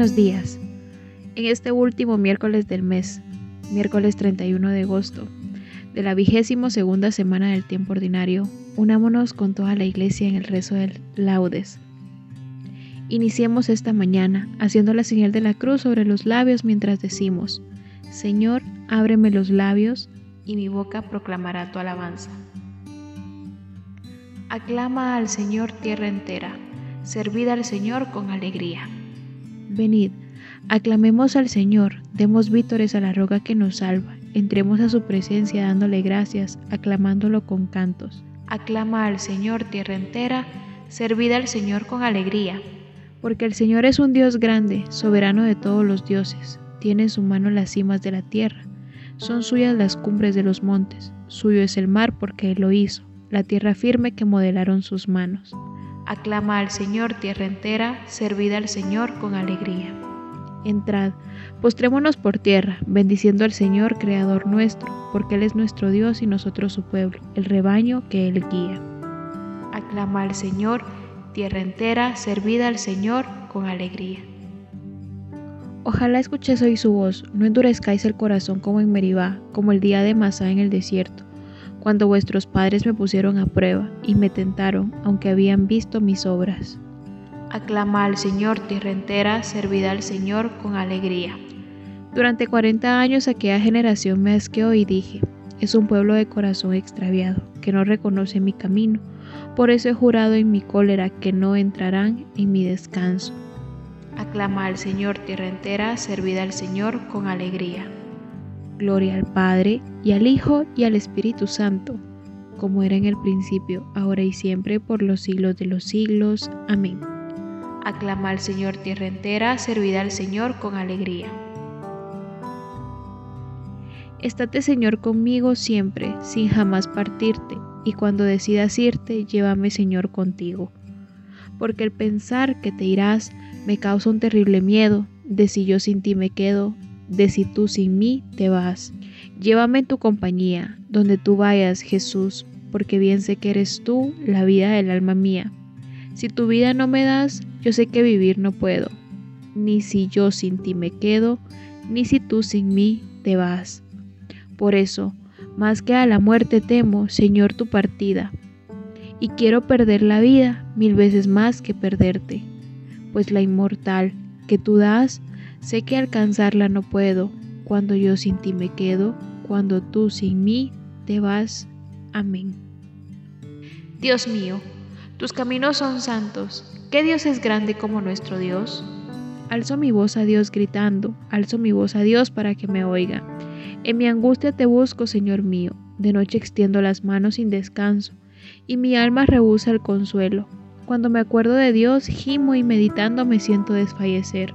Buenos días. En este último miércoles del mes, miércoles 31 de agosto, de la vigésimo segunda semana del tiempo ordinario, unámonos con toda la iglesia en el rezo del laudes. Iniciemos esta mañana haciendo la señal de la cruz sobre los labios mientras decimos, Señor, ábreme los labios y mi boca proclamará tu alabanza. Aclama al Señor tierra entera, servid al Señor con alegría. Venid, aclamemos al Señor, demos vítores a la roca que nos salva, entremos a su presencia dándole gracias, aclamándolo con cantos. Aclama al Señor tierra entera, servid al Señor con alegría. Porque el Señor es un Dios grande, soberano de todos los dioses, tiene en su mano las cimas de la tierra, son suyas las cumbres de los montes, suyo es el mar porque Él lo hizo, la tierra firme que modelaron sus manos. Aclama al Señor tierra entera, servid al Señor con alegría. Entrad, postrémonos por tierra, bendiciendo al Señor, Creador nuestro, porque Él es nuestro Dios y nosotros su pueblo, el rebaño que Él guía. Aclama al Señor, tierra entera, servid al Señor con alegría. Ojalá escuchéis hoy su voz, no endurezcáis el corazón como en Meribá, como el día de Masá en el desierto cuando vuestros padres me pusieron a prueba y me tentaron, aunque habían visto mis obras. Aclama al Señor tierra entera, servid al Señor con alegría. Durante cuarenta años aquella generación me asqueó y dije, es un pueblo de corazón extraviado, que no reconoce mi camino, por eso he jurado en mi cólera que no entrarán en mi descanso. Aclama al Señor tierra entera, servid al Señor con alegría. Gloria al Padre, y al Hijo, y al Espíritu Santo, como era en el principio, ahora y siempre, por los siglos de los siglos. Amén. Aclama al Señor tierra entera, servid al Señor con alegría. Estate Señor conmigo siempre, sin jamás partirte, y cuando decidas irte, llévame Señor contigo. Porque el pensar que te irás me causa un terrible miedo, de si yo sin ti me quedo, de si tú sin mí te vas. Llévame en tu compañía, donde tú vayas, Jesús, porque bien sé que eres tú la vida del alma mía. Si tu vida no me das, yo sé que vivir no puedo, ni si yo sin ti me quedo, ni si tú sin mí te vas. Por eso, más que a la muerte temo, Señor, tu partida, y quiero perder la vida mil veces más que perderte, pues la inmortal que tú das Sé que alcanzarla no puedo, cuando yo sin ti me quedo, cuando tú sin mí te vas. Amén. Dios mío, tus caminos son santos. ¿Qué Dios es grande como nuestro Dios? Alzo mi voz a Dios gritando, alzo mi voz a Dios para que me oiga. En mi angustia te busco, Señor mío, de noche extiendo las manos sin descanso, y mi alma rehúsa el consuelo. Cuando me acuerdo de Dios, gimo y meditando me siento desfallecer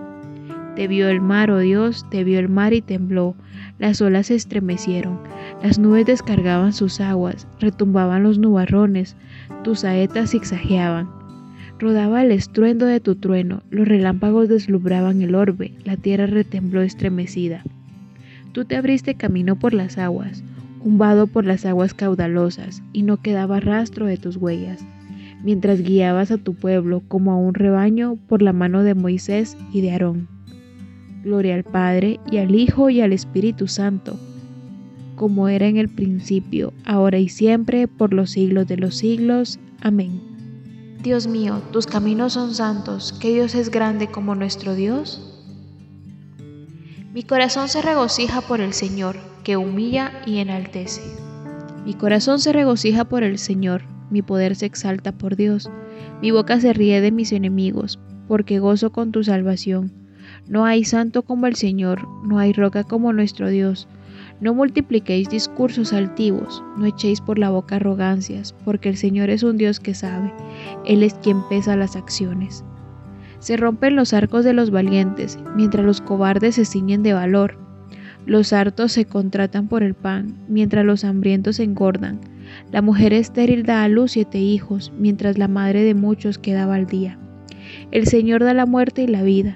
Te vio el mar, oh Dios, te vio el mar y tembló. Las olas se estremecieron, las nubes descargaban sus aguas, retumbaban los nubarrones, tus saetas zigzagueaban. Rodaba el estruendo de tu trueno, los relámpagos deslumbraban el orbe, la tierra retembló estremecida. Tú te abriste camino por las aguas, un por las aguas caudalosas, y no quedaba rastro de tus huellas, mientras guiabas a tu pueblo como a un rebaño por la mano de Moisés y de Aarón. Gloria al Padre, y al Hijo, y al Espíritu Santo, como era en el principio, ahora y siempre, por los siglos de los siglos. Amén. Dios mío, tus caminos son santos, que Dios es grande como nuestro Dios. Mi corazón se regocija por el Señor, que humilla y enaltece. Mi corazón se regocija por el Señor, mi poder se exalta por Dios. Mi boca se ríe de mis enemigos, porque gozo con tu salvación. No hay santo como el Señor, no hay roca como nuestro Dios. No multipliquéis discursos altivos, no echéis por la boca arrogancias, porque el Señor es un Dios que sabe, Él es quien pesa las acciones. Se rompen los arcos de los valientes, mientras los cobardes se ciñen de valor. Los hartos se contratan por el pan, mientras los hambrientos se engordan. La mujer estéril da a luz siete hijos, mientras la madre de muchos quedaba al día. El Señor da la muerte y la vida,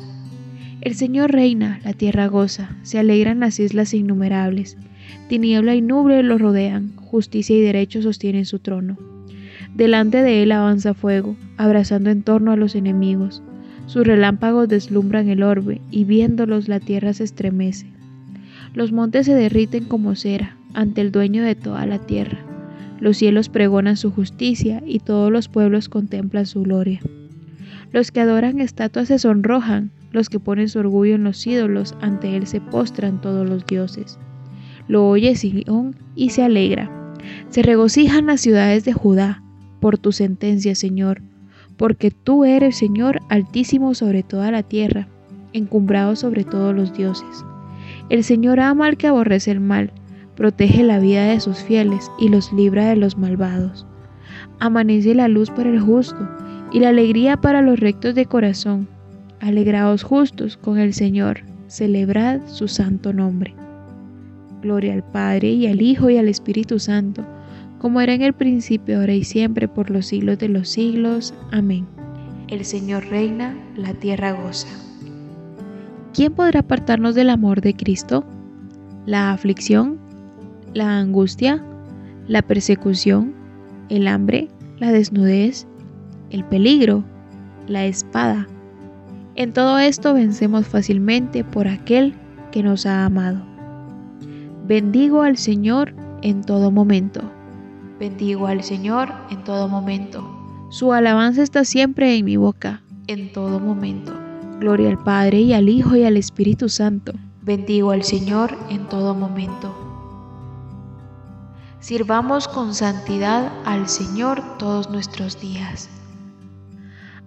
El Señor reina, la tierra goza, se alegran las islas innumerables. Tiniebla y nube lo rodean, justicia y derecho sostienen su trono. Delante de él avanza fuego, abrazando en torno a los enemigos. Sus relámpagos deslumbran el orbe, y viéndolos la tierra se estremece. Los montes se derriten como cera ante el dueño de toda la tierra. Los cielos pregonan su justicia, y todos los pueblos contemplan su gloria. Los que adoran estatuas se sonrojan, los que ponen su orgullo en los ídolos, ante él se postran todos los dioses. Lo oye Sion y se alegra. Se regocijan las ciudades de Judá por tu sentencia, Señor, porque tú eres, Señor, altísimo sobre toda la tierra, encumbrado sobre todos los dioses. El Señor ama al que aborrece el mal, protege la vida de sus fieles y los libra de los malvados. Amanece la luz para el justo y la alegría para los rectos de corazón. Alegraos justos con el Señor, celebrad su santo nombre. Gloria al Padre y al Hijo y al Espíritu Santo, como era en el principio, ahora y siempre, por los siglos de los siglos. Amén. El Señor reina, la tierra goza. ¿Quién podrá apartarnos del amor de Cristo? ¿La aflicción? ¿La angustia? ¿La persecución? ¿El hambre? ¿La desnudez? ¿El peligro? ¿La espada? En todo esto vencemos fácilmente por aquel que nos ha amado. Bendigo al Señor en todo momento. Bendigo al Señor en todo momento. Su alabanza está siempre en mi boca, en todo momento. Gloria al Padre y al Hijo y al Espíritu Santo. Bendigo al Señor en todo momento. Sirvamos con santidad al Señor todos nuestros días.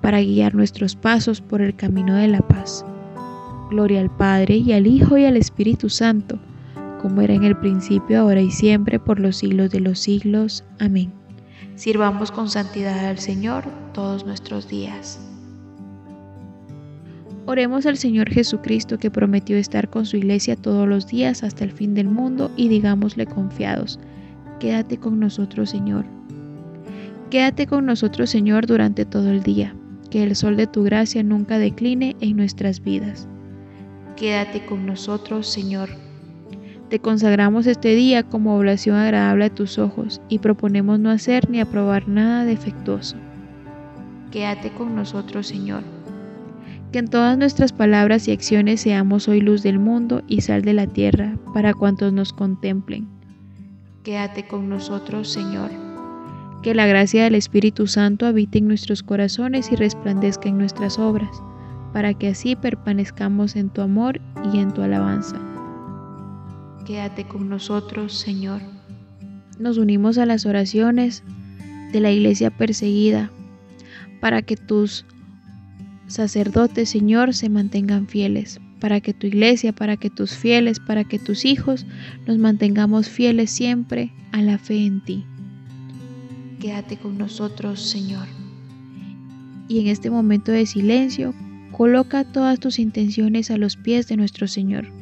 para guiar nuestros pasos por el camino de la paz. Gloria al Padre y al Hijo y al Espíritu Santo, como era en el principio, ahora y siempre, por los siglos de los siglos. Amén. Sirvamos con santidad al Señor todos nuestros días. Oremos al Señor Jesucristo que prometió estar con su iglesia todos los días hasta el fin del mundo y digámosle confiados, quédate con nosotros Señor. Quédate con nosotros Señor durante todo el día que el sol de tu gracia nunca decline en nuestras vidas. Quédate con nosotros, Señor. Te consagramos este día como oblación agradable a tus ojos y proponemos no hacer ni aprobar nada defectuoso. Quédate con nosotros, Señor. Que en todas nuestras palabras y acciones seamos hoy luz del mundo y sal de la tierra para cuantos nos contemplen. Quédate con nosotros, Señor. Que la gracia del Espíritu Santo habite en nuestros corazones y resplandezca en nuestras obras, para que así permanezcamos en tu amor y en tu alabanza. Quédate con nosotros, Señor. Nos unimos a las oraciones de la iglesia perseguida, para que tus sacerdotes, Señor, se mantengan fieles, para que tu iglesia, para que tus fieles, para que tus hijos nos mantengamos fieles siempre a la fe en ti. Quédate con nosotros, Señor. Y en este momento de silencio, coloca todas tus intenciones a los pies de nuestro Señor.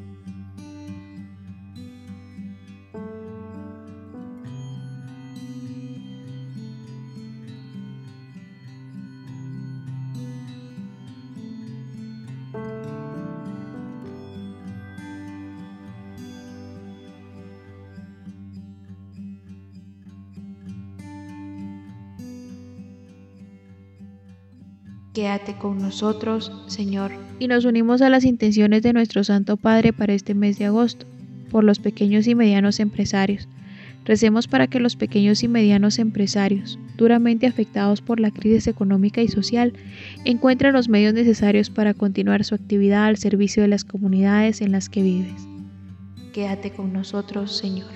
Quédate con nosotros, Señor. Y nos unimos a las intenciones de nuestro Santo Padre para este mes de agosto, por los pequeños y medianos empresarios. Recemos para que los pequeños y medianos empresarios, duramente afectados por la crisis económica y social, encuentren los medios necesarios para continuar su actividad al servicio de las comunidades en las que vives. Quédate con nosotros, Señor.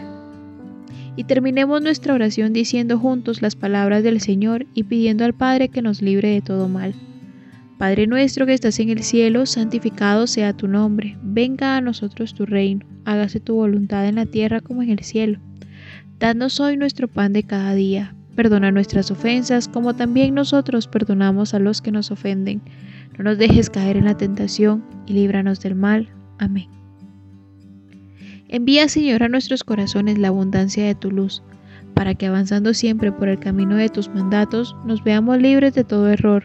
Y terminemos nuestra oración diciendo juntos las palabras del Señor y pidiendo al Padre que nos libre de todo mal. Padre nuestro que estás en el cielo, santificado sea tu nombre, venga a nosotros tu reino, hágase tu voluntad en la tierra como en el cielo. Danos hoy nuestro pan de cada día, perdona nuestras ofensas como también nosotros perdonamos a los que nos ofenden. No nos dejes caer en la tentación y líbranos del mal. Amén. Envía, Señor, a nuestros corazones la abundancia de tu luz, para que avanzando siempre por el camino de tus mandatos, nos veamos libres de todo error